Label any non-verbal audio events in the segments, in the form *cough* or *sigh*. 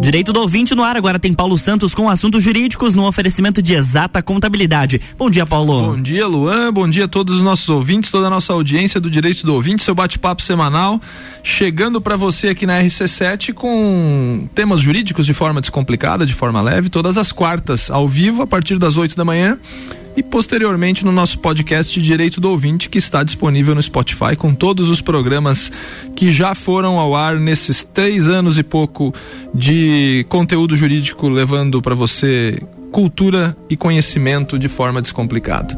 Direito do ouvinte no ar, agora tem Paulo Santos com assuntos jurídicos no oferecimento de exata contabilidade. Bom dia, Paulo. Bom dia, Luan. Bom dia a todos os nossos ouvintes, toda a nossa audiência do Direito do Ouvinte, seu bate-papo semanal, chegando para você aqui na RC7 com temas jurídicos de forma descomplicada, de forma leve, todas as quartas, ao vivo, a partir das 8 da manhã e posteriormente no nosso podcast Direito do Ouvinte, que está disponível no Spotify com todos os programas que já foram ao ar nesses três anos e pouco de conteúdo jurídico, levando para você cultura e conhecimento de forma descomplicada.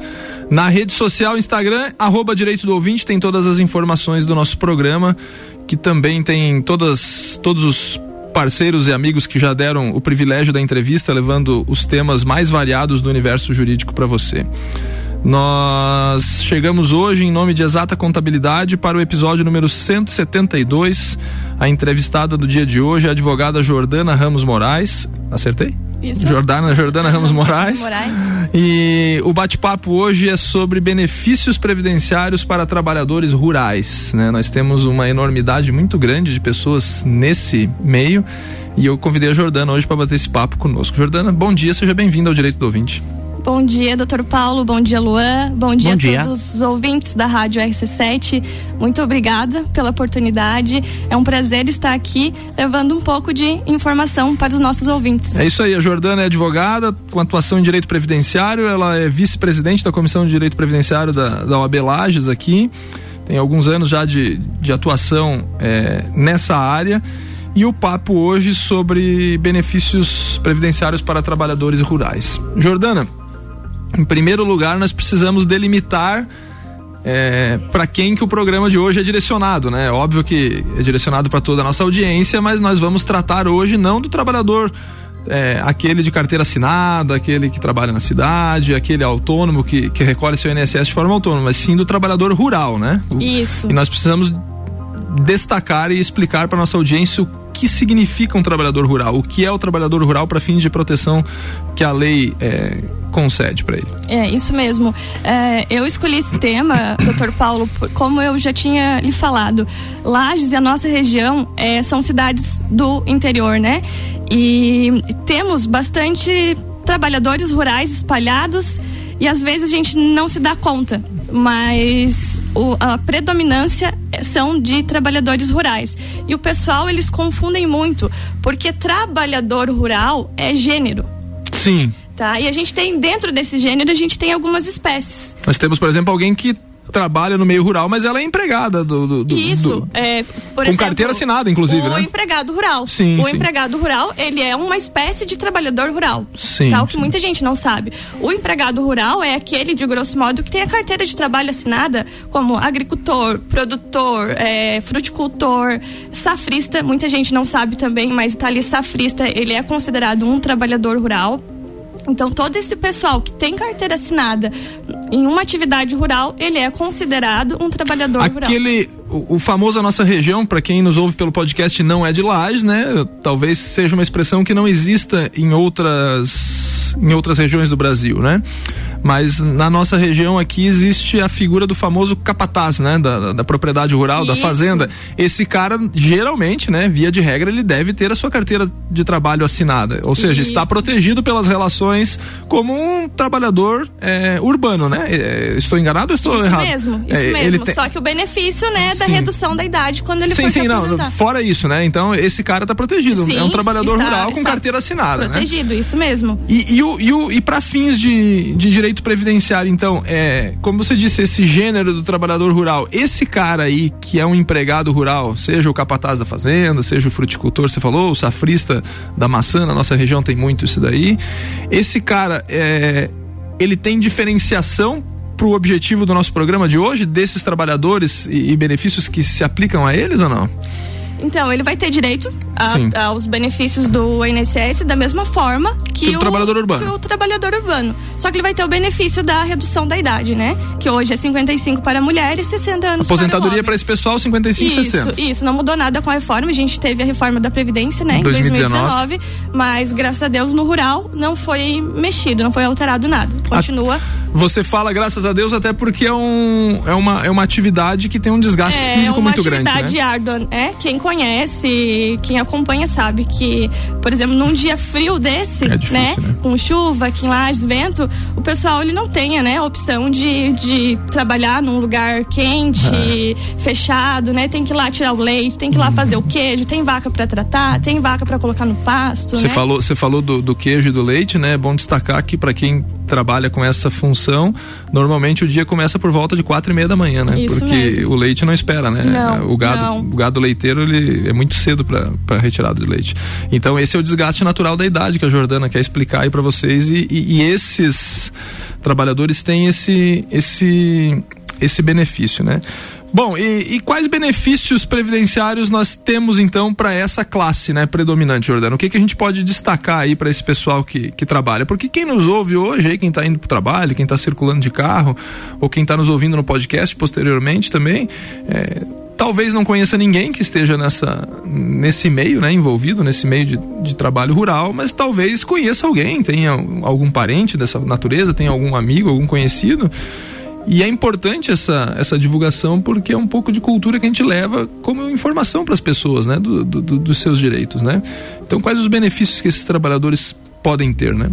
Na rede social Instagram, arroba Direito do Ouvinte, tem todas as informações do nosso programa, que também tem todas, todos os parceiros e amigos que já deram o privilégio da entrevista, levando os temas mais variados do universo jurídico para você. Nós chegamos hoje, em nome de Exata Contabilidade, para o episódio número 172. A entrevistada do dia de hoje é a advogada Jordana Ramos Moraes. Acertei? Isso. Jordana, Jordana Ramos Moraes. Moraes. E o bate-papo hoje é sobre benefícios previdenciários para trabalhadores rurais. Né? Nós temos uma enormidade muito grande de pessoas nesse meio e eu convidei a Jordana hoje para bater esse papo conosco. Jordana, bom dia, seja bem-vinda ao Direito do Ouvinte. Bom dia, doutor Paulo. Bom dia, Luan. Bom dia Bom a dia. todos os ouvintes da Rádio RC7. Muito obrigada pela oportunidade. É um prazer estar aqui levando um pouco de informação para os nossos ouvintes. É isso aí, a Jordana é advogada com atuação em direito previdenciário, ela é vice-presidente da Comissão de Direito Previdenciário da, da OAB Lages aqui, tem alguns anos já de, de atuação é, nessa área. E o papo hoje sobre benefícios previdenciários para trabalhadores rurais. Jordana, em primeiro lugar, nós precisamos delimitar é, para quem que o programa de hoje é direcionado, né? Óbvio que é direcionado para toda a nossa audiência, mas nós vamos tratar hoje não do trabalhador é, aquele de carteira assinada, aquele que trabalha na cidade, aquele autônomo que, que recolhe seu INSS de forma autônoma, mas sim do trabalhador rural, né? Isso. E nós precisamos destacar e explicar para nossa audiência o que significa um trabalhador rural, o que é o trabalhador rural para fins de proteção que a lei é, concede para ele. É, isso mesmo. É, eu escolhi esse tema, *coughs* doutor Paulo, como eu já tinha lhe falado. Lages e a nossa região é, são cidades do interior, né? E temos bastante trabalhadores rurais espalhados e às vezes a gente não se dá conta, mas o- a predominância são de trabalhadores rurais. E o pessoal, eles confundem muito, porque trabalhador rural é gênero. Sim. Tá? E a gente tem, dentro desse gênero, a gente tem algumas espécies. Nós temos, por exemplo, alguém que trabalha no meio rural, mas ela é empregada do. do- Isso, do- é, por com exemplo, carteira assinada, inclusive, o né? empregado rural. Sim, o sim. empregado rural, ele é uma espécie de trabalhador rural. Sim, Tá? O que sim. muita gente não sabe. O empregado rural é aquele, de grosso modo, que tem a carteira de trabalho assinada como agricultor, produtor, é, fruticultor, safrista. Muita gente não sabe também, mas tá ali safrista, ele é considerado um trabalhador rural. Então, todo esse pessoal que tem carteira assinada em uma atividade rural, ele é considerado um trabalhador rural. Aquele, o, o famoso a nossa região, para quem nos ouve pelo podcast, não é de Lages, né? Talvez seja uma expressão que não exista em outras, em outras regiões do Brasil, né? Mas na nossa região aqui existe a figura do famoso capataz, né? Da, da- da propriedade rural, da Isso. fazenda. Esse cara, geralmente, né? Via de regra, ele deve ter a sua carteira de trabalho assinada. Ou seja, está Isso. protegido pelas relações como um trabalhador é, urbano, né? É, estou enganado ou estou Isso errado? mesmo, isso É, mesmo. tem- Só que o benefício, né, da Sim. redução da idade quando ele sim, for sim, se não. Fora isso, né? Então, esse cara tá protegido. Sim, é um trabalhador está- rural com está carteira assinada, né? Protegido, isso mesmo. E, e, e, e para fins de, de direito previdenciário, então, é, como você disse, esse gênero do trabalhador rural, esse cara aí que é um empregado rural, seja o capataz da fazenda, seja o fruticultor, você falou, o safrista da maçã, na nossa região tem muito isso daí. Esse cara, é, ele tem diferenciação pro objetivo do nosso programa de hoje, desses trabalhadores e, e benefícios que se aplicam a eles ou não? Então, ele vai ter direito a- aos benefícios do INSS da mesma forma que, Que o trabalhador urbano. que o trabalhador urbano. Só que ele vai ter o benefício da redução da idade, né? Que hoje é 55 para mulheres e 60 anos Aposentadoria para esse pessoal, 55 e Isso, 60. isso, não mudou nada com a reforma. A gente teve a reforma da Previdência, né, em 2019. 2019, mas graças a Deus no rural não foi mexido, não foi alterado nada. Continua Você fala graças a Deus até porque é, um, é, uma, é uma atividade que tem um desgaste é, físico muito grande. É uma atividade árdua, é? Quem conhece, quem acompanha sabe que, por exemplo, num dia frio desse, é difícil, né, né? Com chuva, aqui em Lages, vento, o pessoal ele não tenha, né, a opção de, de trabalhar num lugar quente, é. fechado, né? Tem que ir lá tirar o leite, tem que ir lá uhum. fazer o queijo, tem vaca para tratar, tem vaca para colocar no pasto, Você né? falou, falou do, do queijo e do leite, né? É bom destacar que para quem trabalha com essa função, normalmente o dia começa por volta de quatro e meia da manhã, né? Isso Porque mesmo. o leite não espera, né? Não, o gado, não. o gado leiteiro ele é muito cedo para retirada de leite. Então esse é o desgaste natural da idade que a Jordana quer explicar aí para vocês e, e, e esses trabalhadores têm esse esse esse benefício, né? Bom, e, e, quais benefícios previdenciários nós temos então para essa classe, né, predominante, Jordano? O que, que a gente pode destacar aí para esse pessoal que, que trabalha? Porque quem nos ouve hoje, aí, quem está indo para o trabalho, quem está circulando de carro, ou quem está nos ouvindo no podcast posteriormente também, é, talvez não conheça ninguém que esteja nessa, nesse meio, né, envolvido nesse meio de, de trabalho rural, mas talvez conheça alguém, tenha algum parente dessa natureza, tenha algum amigo, algum conhecido e é importante essa, essa divulgação porque é um pouco de cultura que a gente leva como informação para as pessoas, né? Do, do, dos seus direitos, né? Então, quais os benefícios que esses trabalhadores podem ter, né?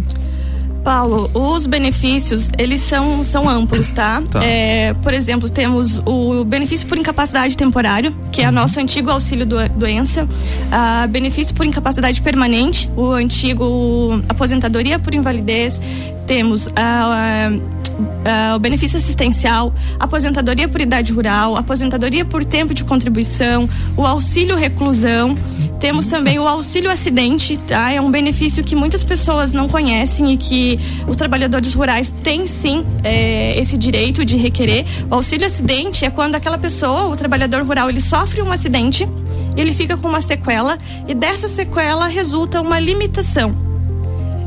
Paulo, os benefícios, eles são, são amplos, tá? tá. É, por exemplo, temos o benefício por incapacidade temporário, que é uhum. o nosso antigo auxílio do, doença, uh, benefício por incapacidade permanente, o antigo aposentadoria por invalidez, temos a uh, uh, o benefício assistencial, aposentadoria por idade rural, aposentadoria por tempo de contribuição, o auxílio reclusão. Temos também o auxílio acidente, tá? É um benefício que muitas pessoas não conhecem e que os trabalhadores rurais têm sim é, esse direito de requerer. O auxílio acidente é quando aquela pessoa, o trabalhador rural, ele sofre um acidente, ele fica com uma sequela e dessa sequela resulta uma limitação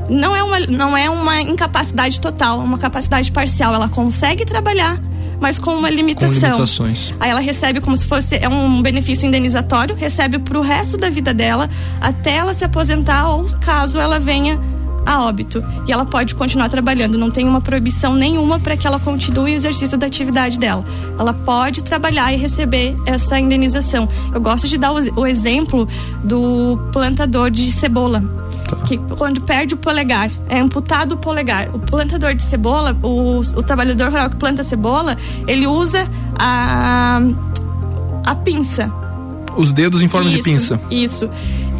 não é uma, não é uma incapacidade total, é uma capacidade parcial. Ela consegue trabalhar, mas com uma limitação. Com limitações. Aí ela recebe como se fosse é um benefício indenizatório, recebe para o resto da vida dela até ela se aposentar ou caso ela venha a óbito e ela pode continuar trabalhando. Não tem uma proibição nenhuma para que ela continue o exercício da atividade dela. Ela pode trabalhar e receber essa indenização. Eu gosto de dar o, o exemplo do plantador de cebola que quando perde o polegar, é amputado o polegar. O plantador de cebola, o, o trabalhador rural que planta cebola, ele usa a, a pinça. Os dedos em forma isso, de pinça. Isso.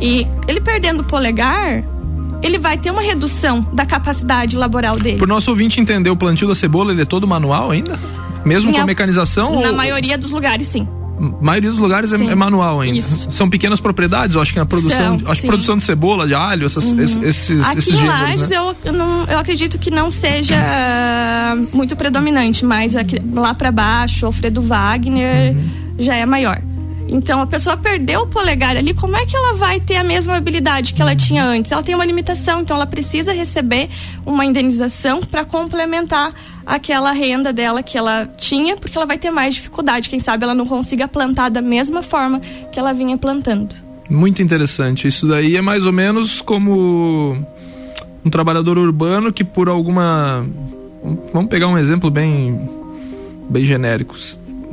E ele perdendo o polegar, ele vai ter uma redução da capacidade laboral dele. Por nosso ouvinte entender, o plantio da cebola, ele é todo manual ainda? Mesmo Minha, com mecanização? Na ou... maioria dos lugares, sim maioria dos lugares é, é, manual ainda. Isso. São pequenas propriedades, eu acho que na produção, São, acho que produção de cebola, de alho, essas, uhum. esses, esses, Aqui esses gêneros, Lages, né? eu, eu, não, eu acredito que não seja muito predominante, mas aqui, lá para baixo, Alfredo Wagner uhum. já é maior. Então a pessoa perdeu o polegar ali, como é que ela vai ter a mesma habilidade que ela tinha antes? Ela tem uma limitação, então ela precisa receber uma indenização para complementar aquela renda dela que ela tinha, porque ela vai ter mais dificuldade. Quem sabe ela não consiga plantar da mesma forma que ela vinha plantando. Muito interessante. Isso daí é mais ou menos como um trabalhador urbano que por alguma vamos pegar um exemplo bem bem genérico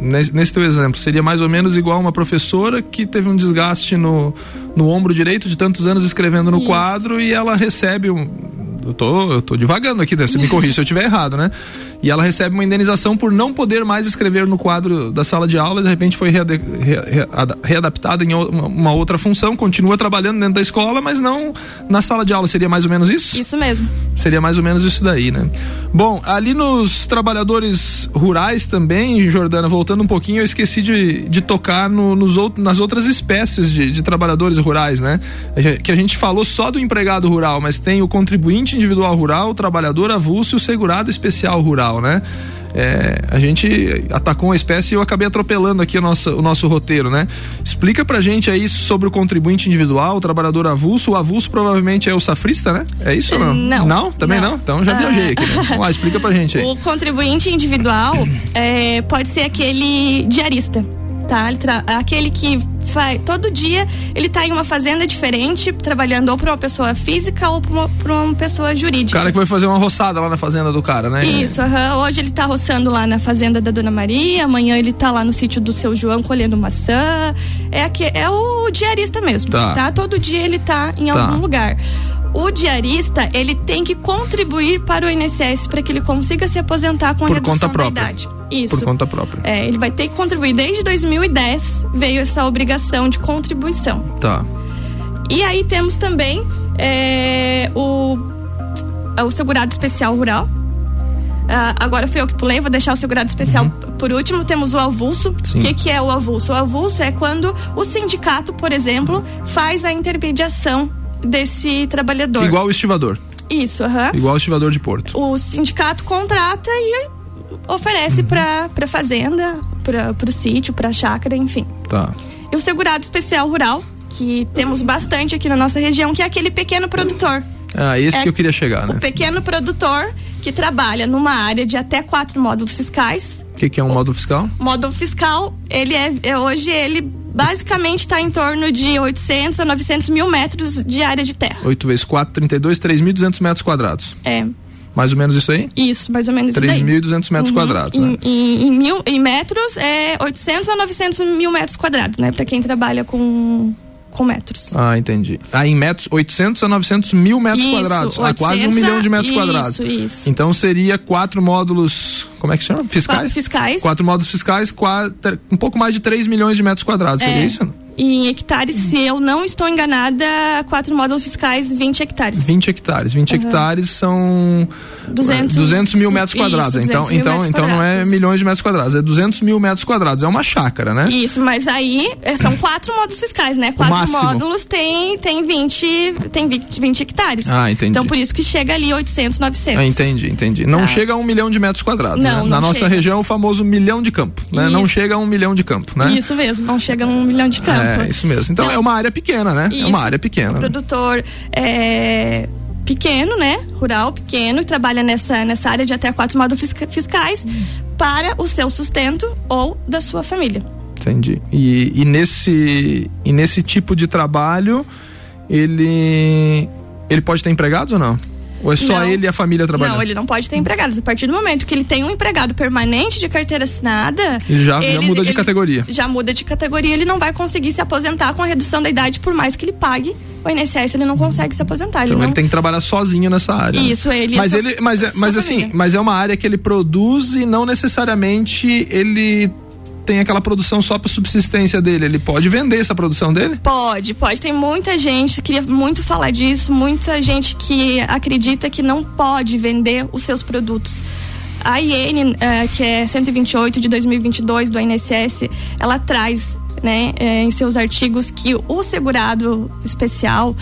nesse, nesse teu exemplo, seria mais ou menos igual uma professora que teve um desgaste no, no ombro direito de tantos anos escrevendo no Isso. quadro e ela recebe um. Eu tô, eu tô divagando aqui, né? você me corrija se eu estiver errado, né? E ela recebe uma indenização por não poder mais escrever no quadro da sala de aula, e de repente foi readaptada em uma, uma, outra função, continua trabalhando dentro da escola, mas não na sala de aula. Seria mais ou menos isso? Isso mesmo. Seria mais ou menos isso daí, né? Bom, ali nos trabalhadores rurais também, Jordana, voltando um pouquinho, eu esqueci de, de tocar no, nos out, nas outras espécies de, de trabalhadores rurais, né? Que a gente falou só do empregado rural, mas tem o contribuinte individual rural, o trabalhador avulso e o segurado especial rural né? É, a gente atacou uma espécie e eu acabei atropelando aqui o nosso, o nosso roteiro, né? Explica pra gente aí sobre o contribuinte individual, o trabalhador avulso. O avulso provavelmente é o safrista, né? É isso ou não? Não. Não? Também não? não? Então já viajei aqui. Né? *laughs* Vamos lá, explica pra gente aí. O contribuinte individual é, pode ser aquele diarista tá? Aquele que faz, todo dia ele está em uma fazenda diferente, trabalhando ou para uma pessoa física ou para uma, uma, pessoa jurídica. O cara que vai fazer uma roçada lá na fazenda do cara, né? Isso, hoje ele está roçando lá na fazenda da Dona Maria, amanhã ele está lá no sítio do seu João colhendo maçã. É, aqui, é o diarista mesmo, tá? tá? Todo dia ele está em tá. algum lugar o diarista ele tem que contribuir para o INSS para que ele consiga se aposentar com a Por redução conta própria. da idade. Isso. Por conta própria. É, ele vai ter que contribuir. Desde 2010 veio essa obrigação de contribuição. Tá. E aí temos também é, o, o segurado especial rural. Uh, agora fui eu que pulei, vou deixar o segurado especial uhum. por último. Temos o avulso. O que, que é o avulso? O avulso é quando o sindicato, por exemplo, faz a intermediação desse trabalhador. Igual o estivador. Isso, aham. Igual o estivador de Porto. O sindicato contrata e oferece uhum. para para fazenda, para o sítio, para a chácara, enfim. Tá. E o segurado especial rural, que temos bastante aqui na nossa região, que é aquele pequeno produtor. Ah, esse é que eu queria chegar, né? O pequeno produtor que trabalha numa área de até quatro módulos fiscais. O que, que, é um módulo fiscal? Módulo fiscal, ele é, é hoje ele basicamente está em torno de 800 a 900 mil metros de área de terra. 8 vezes 4, 32, 3.200 metros quadrados. É. Mais ou menos isso aí? Isso, mais ou menos 3. isso 3.200 metros uhum. quadrados, né? Em, em, em, mil, em metros, é 800 a 900 mil metros quadrados, né? Para quem trabalha com com metros. Ah, entendi. Ah, em metros, 800 a 900 mil metros isso, quadrados. Ah, quase um milhão de metros isso, quadrados. Isso, Então seria quatro módulos, como é que chama? Fiscais? Fiscais. Quatro módulos fiscais, quatro, um pouco mais de 3 milhões de metros quadrados. É. Seria isso? em hectares, se eu não estou enganada, quatro módulos fiscais, 20 hectares. 20 hectares. 20 uhum. hectares são 200, 200 mil metros quadrados. Isso, então, então, então não é milhões de metros quadrados, é 200 mil metros quadrados. É uma chácara, né? Isso, mas aí é, são quatro módulos fiscais, né? Quatro módulos tem, tem, 20, tem 20, 20 hectares. Ah, entendi. Então por isso que chega ali 800, 900. Ah, entendi, entendi. Não tá. chega a um milhão de metros quadrados. Não, né? não Na nossa chega. região, o famoso milhão de campo. Né? Não chega a um milhão de campo, né? Isso mesmo, não chega a um milhão de campo. É, isso mesmo. Então, é uma área pequena, né? Isso, é uma área pequena. Um produtor é, pequeno, né? Rural, pequeno, e trabalha nessa, nessa área de até quatro módulos fiscais hum. para o seu sustento ou da sua família. Entendi. E, e, nesse, e nesse tipo de trabalho, ele, ele pode ter empregados ou não? Ou é só não, ele e a família trabalhando? Não, ele não pode ter empregados. A partir do momento que ele tem um empregado permanente de carteira assinada. Já, ele, já muda de categoria. Já muda de categoria, ele não vai conseguir se aposentar com a redução da idade, por mais que ele pague o INSS ele não consegue se aposentar. Então ele, não... ele tem que trabalhar sozinho nessa área. Isso, ele. Mas ele, mas, é, mas assim, mas é uma área que ele produz e não necessariamente ele tem aquela produção só para subsistência dele. Ele pode vender essa produção dele? Pode, pode. Tem muita gente, queria muito falar disso, muita gente que acredita que não pode vender os seus produtos. A IN, uh, que é 128 de 2022 do INSS, ela traz né, uh, em seus artigos que o segurado especial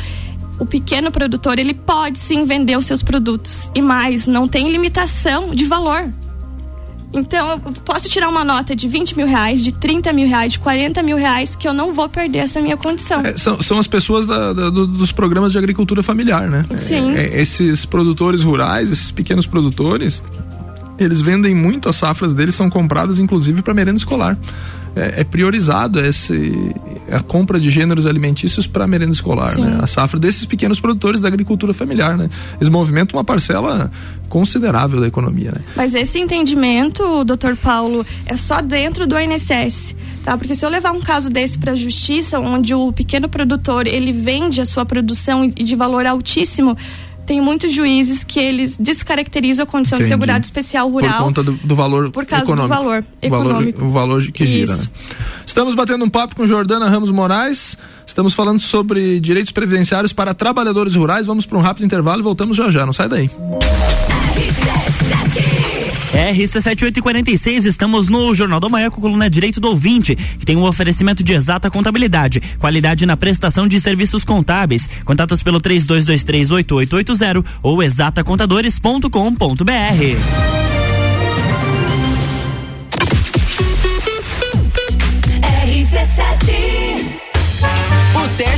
o pequeno produtor ele pode sim vender os seus produtos e mais não tem limitação de valor então, eu posso tirar uma nota de 20 mil reais, de 30 mil reais, de 40 mil reais, que eu não vou perder essa minha condição. É, são, são as pessoas da, da, do, dos programas de agricultura familiar, né? Sim. É, é, esses produtores rurais, esses pequenos produtores, eles vendem muito, as safras deles são compradas inclusive para merenda escolar é, é priorizado esse, a compra de gêneros alimentícios para merenda escolar, né? A safra desses pequenos produtores da agricultura familiar, né? Eles movimentam uma parcela considerável da economia, né? Mas esse entendimento, doutor Paulo, é só dentro do INSS, tá? Porque se eu levar um caso desse para a justiça, onde o pequeno produtor ele vende a sua produção de valor altíssimo tem muitos juízes que eles descaracterizam a condição Entendi. de segurado especial rural. Por conta do, do valor Por causa econômico. do valor econômico. O valor, o valor que gira. Né? Estamos batendo um papo com Jordana Ramos Moraes. Estamos falando sobre direitos previdenciários para trabalhadores rurais. Vamos para um rápido intervalo e voltamos já já. Não sai daí. RC7846, estamos no Jornal da Manhã com coluna Direito do Ouvinte, que tem um oferecimento de exata contabilidade, qualidade na prestação de serviços contábeis. Contatos pelo 32238880 ou exatacontadores.com.br.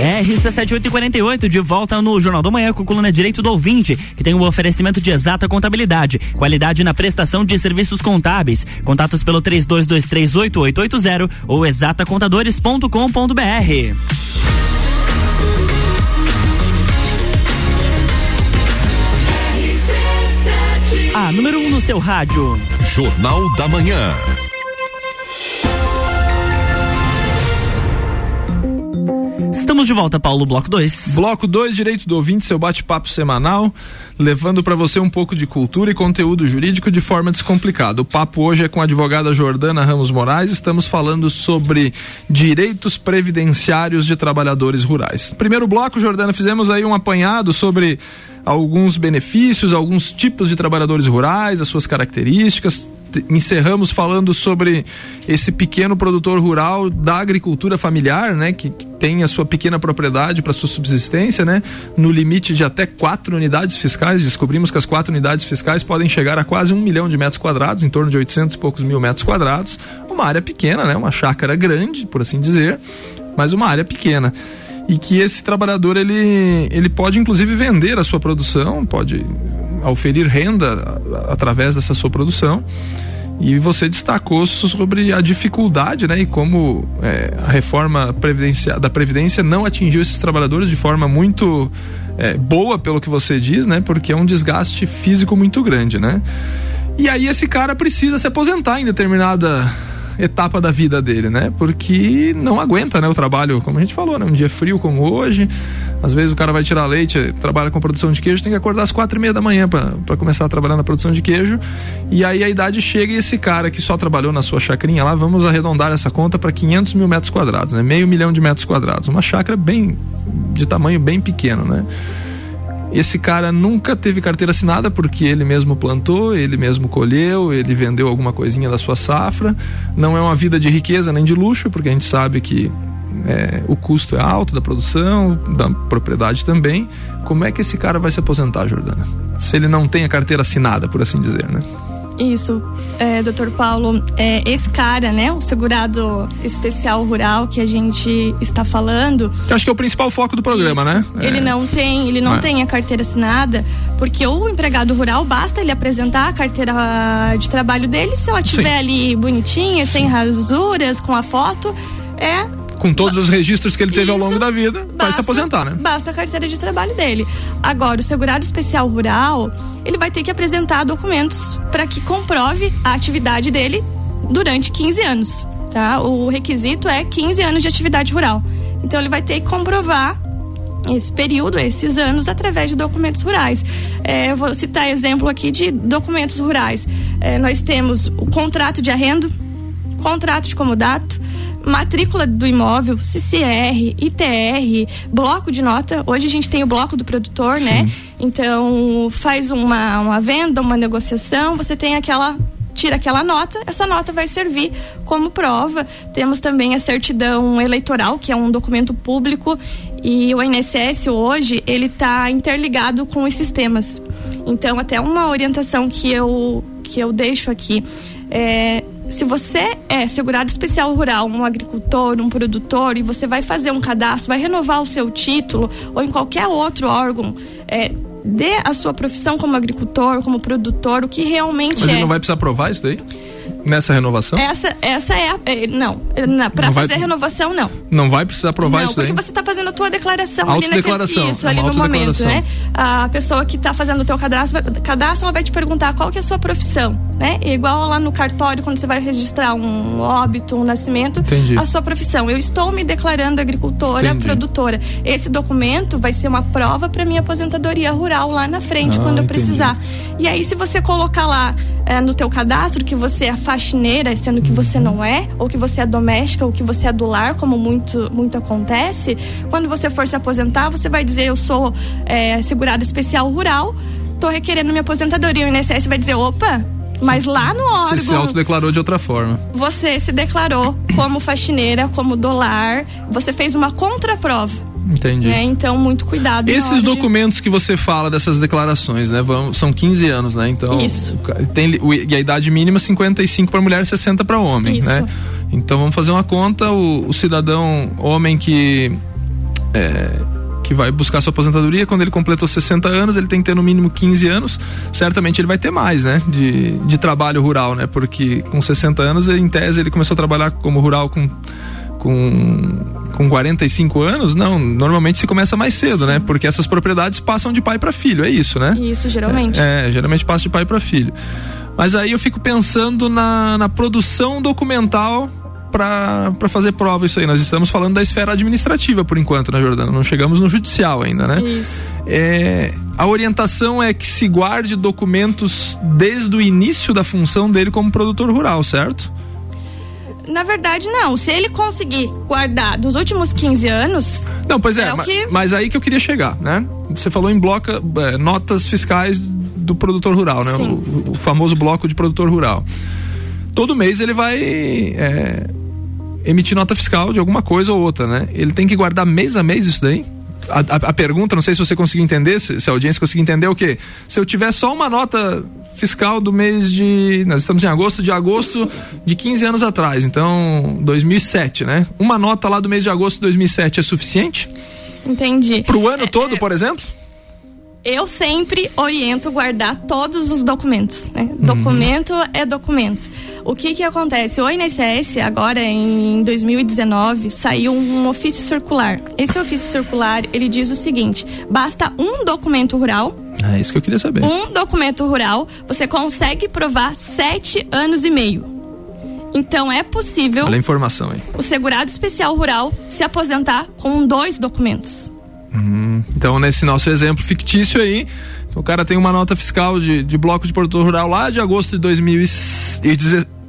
RC7848 de volta no Jornal da Manhã com coluna Direito do Ouvinte, que tem o um oferecimento de exata contabilidade, qualidade na prestação de serviços contábeis. Contatos pelo 32238880 ou exatacontadores.com.br. A número 1 um no seu rádio. Jornal da Manhã. Estamos de volta, Paulo, bloco 2. Bloco 2, direito do ouvinte, seu bate-papo semanal, levando para você um pouco de cultura e conteúdo jurídico de forma descomplicada. O papo hoje é com a advogada Jordana Ramos Moraes. Estamos falando sobre direitos previdenciários de trabalhadores rurais. Primeiro bloco, Jordana, fizemos aí um apanhado sobre alguns benefícios, alguns tipos de trabalhadores rurais, as suas características. Encerramos falando sobre esse pequeno produtor rural da agricultura familiar, né, que, que tem a sua pequena propriedade para sua subsistência, né, no limite de até quatro unidades fiscais. Descobrimos que as quatro unidades fiscais podem chegar a quase um milhão de metros quadrados, em torno de 800 e poucos mil metros quadrados. Uma área pequena, né, uma chácara grande, por assim dizer, mas uma área pequena e que esse trabalhador ele, ele pode inclusive vender a sua produção, pode oferir renda através dessa sua produção. E você destacou sobre a dificuldade, né, e como é, a reforma da previdência não atingiu esses trabalhadores de forma muito é, boa, pelo que você diz, né, porque é um desgaste físico muito grande, né. E aí esse cara precisa se aposentar em determinada etapa da vida dele, né? Porque não aguenta, né? O trabalho, como a gente falou, né? Um dia frio como hoje, às vezes o cara vai tirar leite, trabalha com produção de queijo, tem que acordar às quatro e meia da manhã para começar a trabalhar na produção de queijo. E aí a idade chega e esse cara que só trabalhou na sua chacrinha lá, vamos arredondar essa conta para 500 mil metros quadrados, né? Meio milhão de metros quadrados. Uma chácara bem, de tamanho bem pequeno, né? Esse cara nunca teve carteira assinada porque ele mesmo plantou, ele mesmo colheu, ele vendeu alguma coisinha da sua safra. Não é uma vida de riqueza nem de luxo, porque a gente sabe que é, o custo é alto da produção, da propriedade também. Como é que esse cara vai se aposentar, Jordana? Se ele não tem a carteira assinada, por assim dizer, né? Isso, é, doutor Paulo, é, esse cara, né, o segurado especial rural que a gente está falando. Eu acho que é o principal foco do programa, isso, né? Ele é. não tem, ele não tem a carteira assinada, porque o empregado rural basta ele apresentar a carteira de trabalho dele, se ela tiver Sim. ali bonitinha, sem rasuras, com a foto, é com todos os registros que ele teve Isso, ao longo da vida, basta, vai se aposentar, né? Basta a carteira de trabalho dele. Agora, o segurado especial rural, ele vai ter que apresentar documentos para que comprove a atividade dele durante 15 anos, tá? O requisito é 15 anos de atividade rural. Então ele vai ter que comprovar esse período, esses anos, através de documentos rurais. É, eu vou citar exemplo aqui de documentos rurais. É, nós temos o contrato de arrendo, contrato de comodato, matrícula do imóvel, CCR, ITR, bloco de nota. Hoje a gente tem o bloco do produtor, né? Sim. né? Então, faz uma, uma venda, uma negociação, você tem aquela tira aquela nota, essa nota vai servir como prova. Temos também a certidão eleitoral, que é um documento público, e o INSS hoje ele está interligado com os sistemas. Então, até uma orientação que eu que eu deixo aqui é, se você é segurado especial rural, um agricultor, um produtor, e você vai fazer um cadastro, vai renovar o seu título, ou em qualquer outro órgão, é, dê a sua profissão como agricultor, como produtor, o que realmente Mas é. não vai precisar provar isso daí? Nessa renovação? Essa, essa é, a, é não, para Não vai- fazer a renovação não. Não vai precisar provar não, isso daí? porque você está fazendo a tua declaração ali naquele Autodeclaração, isso, é ali no momento, né? A pessoa que está fazendo o teu cadastro, cadastro, ela vai te perguntar qual que é a sua profissão, né? É igual lá no cartório quando você vai registrar um óbito, um nascimento, Entendi. a sua profissão. Eu estou me declarando agricultora, Entendi. produtora. Esse documento vai ser uma prova para minha aposentadoria rural lá na frente Ah, quando eu entendi. precisar. E aí se você colocar lá eh, no teu cadastro que você é faxineira, sendo que você não é, ou que você é doméstica, ou que você é do lar, como muito, muito acontece, quando você for se aposentar, você vai dizer eu sou eh, segurada especial rural, tô requerendo minha aposentadoria. O INSS vai dizer, opa, mas lá no Você se órgão autodeclarou de outra forma. você se declarou como faxineira, como do lar, você fez uma contraprova. Entendi. Né? Então, muito cuidado. Esses hora de- documentos que você fala dessas declarações, né? Vão, são 15 anos, né? Então, Isso. Tem, e a idade mínima 55 para mulher, 60 para homem, Isso. né? Então vamos fazer uma conta, o, o cidadão homem que é, que vai buscar sua aposentadoria, quando ele completou 60 anos, ele tem que ter no mínimo 15 anos, certamente ele vai ter mais, né? De, de trabalho rural, né? Porque com 60 anos, em tese, ele começou a trabalhar como rural com com, com 45 anos, não, normalmente se começa mais cedo, né? Porque essas propriedades passam de pai para filho, é isso, né? Isso, geralmente. É, geralmente passa de pai para filho. Mas aí eu fico pensando na, na produção documental para fazer prova isso aí. Nós estamos falando da esfera administrativa por enquanto, né, Jordana? Não chegamos no judicial ainda, né? Isso. É, a orientação é que se guarde documentos desde o início da função dele como produtor rural, certo? Na verdade, não. Se ele conseguir guardar dos últimos 15 anos, Não, pois é, É ma- que- mas aí que eu queria chegar, né? Você falou em bloco, é, notas fiscais do produtor rural, né? O, o famoso bloco de produtor rural. Todo mês ele vai é, emitir nota fiscal de alguma coisa ou outra, né? Ele tem que guardar mês a mês isso daí? A, a- a pergunta, não sei se você conseguiu entender, se, se a audiência conseguiu entender o quê? Se eu tiver só uma nota fiscal do mês de. Nós estamos em agosto, de agosto de 15 anos atrás, então 2007, né? Uma nota lá do mês de agosto de 2007 é suficiente? entendi. Pro ano todo, por exemplo? Eu sempre oriento guardar todos os documentos. Né? Documento é documento. O que que acontece? O INSS, agora em 2019, saiu um ofício circular. Esse ofício circular, ele diz o seguinte: basta um documento rural, É isso que eu queria saber. um documento rural, você consegue provar sete anos e meio. Então é possível Olha a informação aí. o segurado especial rural se aposentar com dois documentos. Então, nesse nosso exemplo fictício aí, o cara tem uma nota fiscal de, de bloco de produtor rural lá de agosto de 2010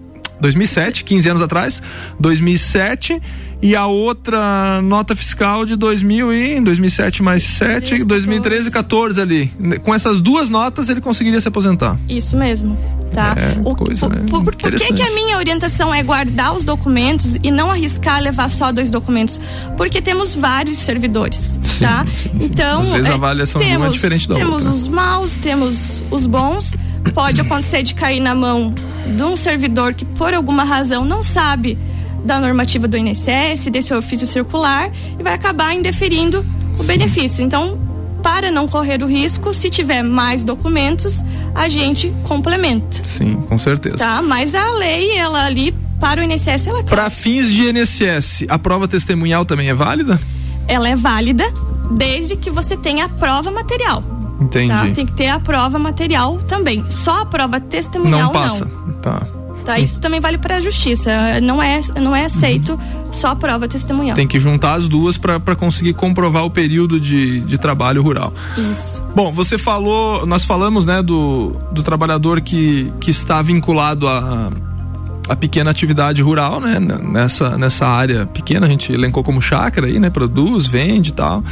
2007, 15 anos atrás, 2007, e a outra nota fiscal de 2000 e 2007 mais 7, 2013 e 14 ali. Com essas duas notas ele conseguiria se aposentar. Isso mesmo, tá? É, O- coisa, por, né? por- por que, Interessante. que a minha orientação é guardar os documentos e não arriscar levar só dois documentos? Porque temos vários servidores, Sim, tá? sim, sim. Então, Às vezes a é, avaliação de uma é temos, diferente da temos outra. os maus, temos os bons. Pode acontecer de cair na mão de um servidor que por alguma razão não sabe da normativa do INSS, desse ofício circular e vai acabar indeferindo o benefício. Então, para não correr o risco, se tiver mais documentos, a gente complementa, Sim, com certeza. tá? Mas a lei, ela ali para o INSS, ela, Para fins de INSS, a prova testemunhal também é válida? ela é válida desde que você tenha a prova material. Entendi. Tá? Tem que ter a prova material também. Só a prova testemunhal não passa. Tá. Tá, isso também vale para a justiça. Não é, não é aceito só a prova testemunhal. Tem que juntar as duas para conseguir comprovar o período de, de trabalho rural. Isso. Bom, você falou, nós falamos, né, do, do trabalhador que, que está vinculado a, a pequena atividade rural, né, nessa, nessa área pequena, a gente elencou como chácara aí, né, produz, vende e tal.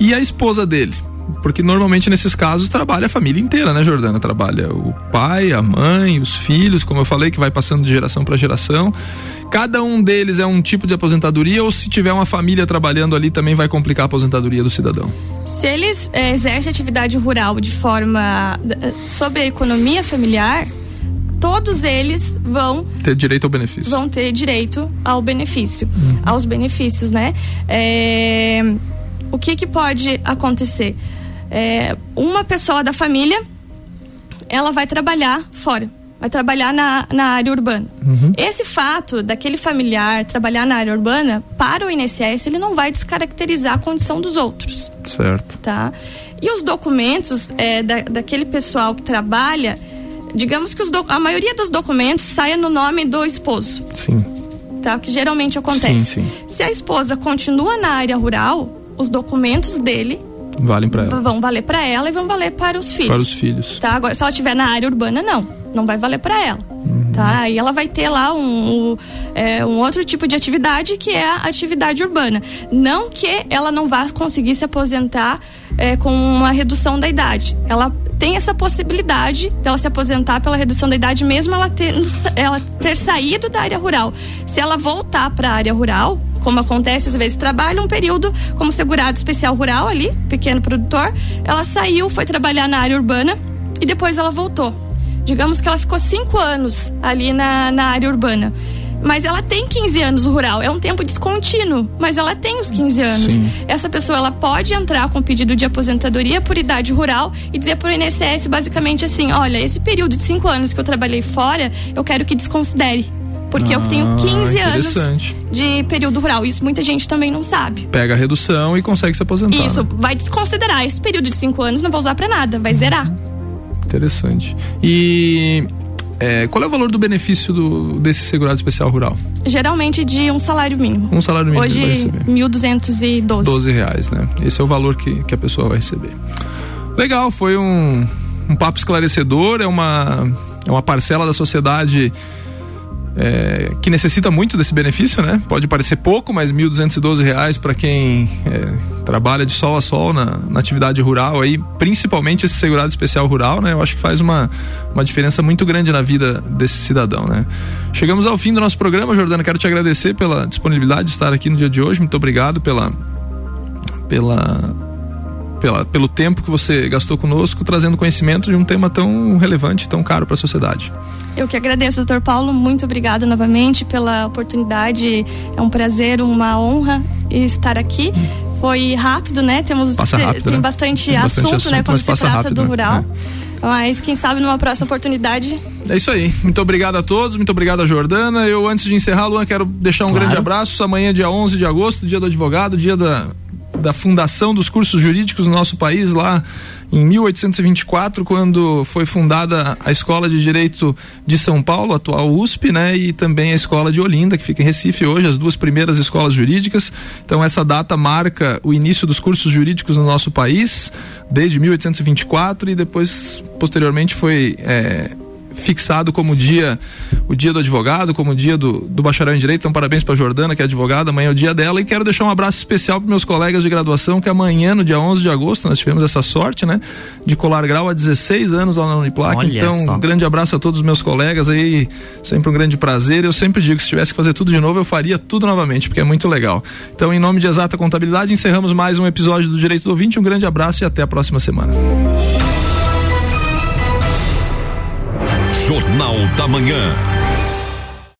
E a esposa dele, Porque normalmente nesses casos trabalha a família inteira, né, Jordana? Trabalha o pai, a mãe, os filhos, como eu falei, que vai passando de geração para geração. Cada um deles é um tipo de aposentadoria ou se tiver uma família trabalhando ali também vai complicar a aposentadoria do cidadão? Se eles é, exercem atividade rural de forma eh, sobre a economia familiar, todos eles vão ter direito ao benefício. Vão ter direito ao benefício, uhum. aos benefícios, né? É, o que que pode acontecer? É, uma pessoa da família, ela vai trabalhar fora vai trabalhar na, na área urbana. Uhum. Esse fato daquele familiar trabalhar na área urbana, para o INSS, ele não vai descaracterizar a condição dos outros. Certo. Tá? E os documentos é, da, daquele pessoal que trabalha, digamos que do, a maioria dos documentos saia no nome do esposo. Sim. Tá? Que geralmente acontece. Sim, sim. Se a esposa continua na área rural, os documentos dele valem para ela. Vão valer para ela e vão valer para os filhos. Para os filhos. Tá? Agora, se ela estiver na área urbana, não não vai valer para ela. Uhum. Tá? E ela vai ter lá um, um, é, um outro tipo de atividade que é a atividade urbana. Não que ela não vá conseguir se aposentar é, com uma redução da idade. Ela tem essa possibilidade dela se aposentar pela redução da idade, mesmo ela ter, ela ter saído da área rural. Se ela voltar para a área rural, como acontece às vezes, trabalha um período como segurado especial rural ali, pequeno produtor, ela saiu, foi trabalhar na área urbana e depois ela voltou digamos que ela ficou cinco anos ali na, na área urbana. Mas ela tem 15 anos rural, é um tempo descontínuo, mas ela tem os 15 anos. Sim. Essa pessoa ela pode entrar com pedido de aposentadoria por idade rural e dizer para o INSS basicamente assim: olha, esse período de cinco anos que eu trabalhei fora, eu quero que desconsidere porque ah, eu tenho 15 anos de período rural. Isso muita gente também não sabe. Pega a redução e consegue se aposentar. Isso, vai desconsiderar. Esse período de 5 anos não vou usar para nada, vai zerar. Interessante. E é, qual é o valor do benefício do, desse segurado especial rural? Geralmente de um salário mínimo. Um salário mínimo Hoje, receber. 1.212. 12 reais, né? Esse é o valor que, que a pessoa vai receber. Legal, foi um, um papo esclarecedor, é uma, é uma parcela da sociedade é, que necessita muito desse benefício, né? Pode parecer pouco, mas R$ 1.212 para quem é, trabalha de sol a sol na, na, atividade rural, aí, principalmente esse segurado especial rural, né? Eu acho que faz uma, uma diferença muito grande na vida desse cidadão, né? Chegamos ao fim do nosso programa, Jordana. Quero te agradecer pela disponibilidade de estar aqui no dia de hoje. Muito obrigado pela, pela pela, pelo tempo que você gastou conosco, trazendo conhecimento de um tema tão relevante, tão caro para a sociedade. Eu que agradeço, doutor Paulo. Muito obrigada novamente pela oportunidade. É um prazer, uma honra estar aqui. Foi rápido, né? Temos passa rápido, tem, né? bastante, tem bastante assunto, assunto, né? Quando se trata rápido, do né? rural. É. Mas quem sabe numa próxima oportunidade. É isso aí. Muito obrigado a todos, muito obrigado a Jordana. Eu, antes de encerrar, Luan, quero deixar um claro. grande abraço. Amanhã, dia 11 de agosto, dia do advogado, dia da da fundação dos cursos jurídicos no nosso país, lá em 1824, quando foi fundada a Escola de Direito de São Paulo, atual USP, né? E também a Escola de Olinda, que fica em Recife hoje, as duas primeiras escolas jurídicas. Então, essa data marca o início dos cursos jurídicos no nosso país, desde 1824, e depois, posteriormente, foi. É, fixado como dia, o dia do advogado, como dia do, do bacharel em direito. Então, parabéns para Jordana, que é advogada, amanhã é o dia dela. E quero deixar um abraço especial para meus colegas de graduação, que amanhã, no dia 11 de agosto, nós tivemos essa sorte, né, de colar grau há 16 anos lá na Uniplac. Olha então, só. um grande abraço a todos os meus colegas aí, sempre um grande prazer. Eu sempre digo que se tivesse que fazer tudo de novo, eu faria tudo novamente, porque é muito legal. Então, em nome de Exata Contabilidade, encerramos mais um episódio do Direito do Ouvinte. Um grande abraço e até a próxima semana. Jornal da Manhã.